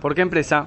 ¿Por qué empresa?